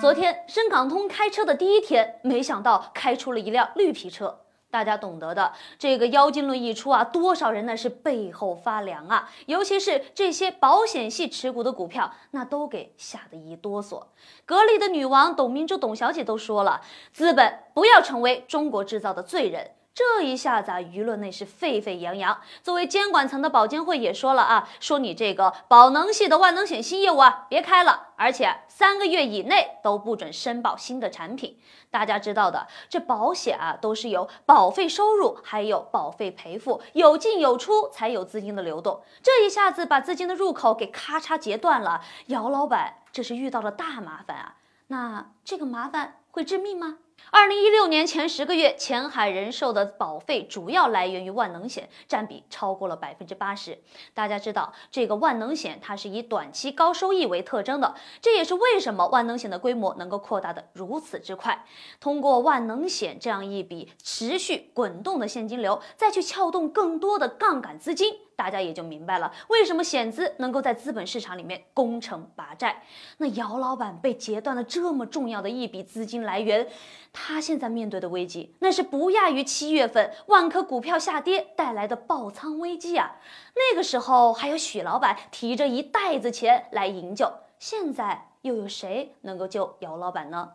昨天深港通开车的第一天，没想到开出了一辆绿皮车。大家懂得的，这个妖精论一出啊，多少人那是背后发凉啊！尤其是这些保险系持股的股票，那都给吓得一哆嗦。格力的女王董明珠董小姐都说了，资本不要成为中国制造的罪人。这一下子啊，舆论内是沸沸扬扬。作为监管层的保监会也说了啊，说你这个宝能系的万能险新业务啊，别开了，而且三个月以内都不准申报新的产品。大家知道的，这保险啊，都是有保费收入，还有保费赔付，有进有出才有资金的流动。这一下子把资金的入口给咔嚓截断了，姚老板这是遇到了大麻烦啊。那这个麻烦会致命吗？二零一六年前十个月，前海人寿的保费主要来源于万能险，占比超过了百分之八十。大家知道，这个万能险它是以短期高收益为特征的，这也是为什么万能险的规模能够扩大的如此之快。通过万能险这样一笔持续滚动的现金流，再去撬动更多的杠杆资金。大家也就明白了，为什么险资能够在资本市场里面攻城拔寨。那姚老板被截断了这么重要的一笔资金来源，他现在面对的危机，那是不亚于七月份万科股票下跌带来的爆仓危机啊！那个时候还有许老板提着一袋子钱来营救，现在又有谁能够救姚老板呢？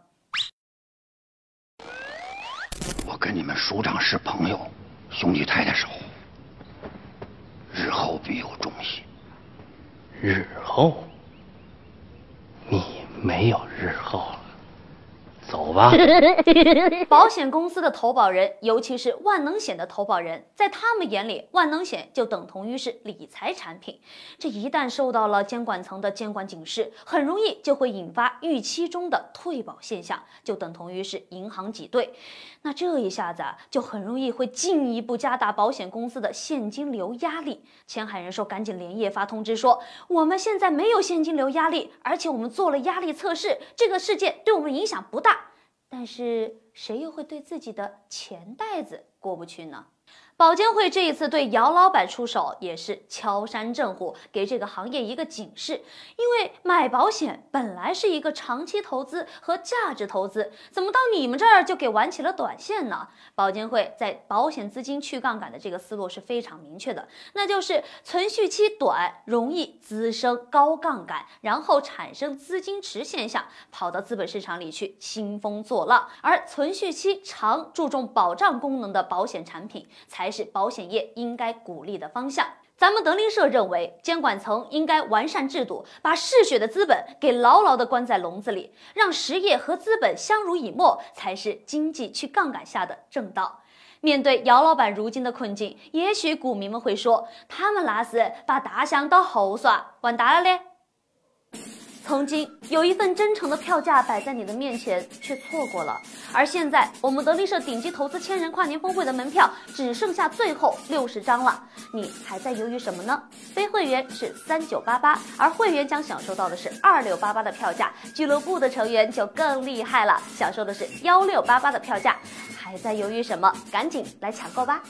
我跟你们署长是朋友，兄弟太太少。日后必有重谢。日后，你没有日后了。走吧。保险公司的投保人，尤其是万能险的投保人，在他们眼里，万能险就等同于是理财产品。这一旦受到了监管层的监管警示，很容易就会引发预期中的退保现象，就等同于是银行挤兑。那这一下子啊，就很容易会进一步加大保险公司的现金流压力。前海人寿赶紧连夜发通知说，我们现在没有现金流压力，而且我们做了压力测试，这个事件对我们影响不大。但是谁又会对自己的钱袋子过不去呢？保监会这一次对姚老板出手，也是敲山震虎，给这个行业一个警示。因为买保险本来是一个长期投资和价值投资，怎么到你们这儿就给玩起了短线呢？保监会在保险资金去杠杆的这个思路是非常明确的，那就是存续期短，容易滋生高杠杆，然后产生资金池现象，跑到资本市场里去兴风作浪；而存续期长，注重保障功能的保险产品才。是保险业应该鼓励的方向。咱们德林社认为，监管层应该完善制度，把嗜血的资本给牢牢地关在笼子里，让实业和资本相濡以沫，才是经济去杠杆下的正道。面对姚老板如今的困境，也许股民们会说，他们那是把大象当猴耍，完蛋了嘞。曾经有一份真诚的票价摆在你的面前，却错过了。而现在，我们德力社顶级投资千人跨年峰会的门票只剩下最后六十张了，你还在犹豫什么呢？非会员是三九八八，而会员将享受到的是二六八八的票价。俱乐部的成员就更厉害了，享受的是幺六八八的票价。还在犹豫什么？赶紧来抢购吧！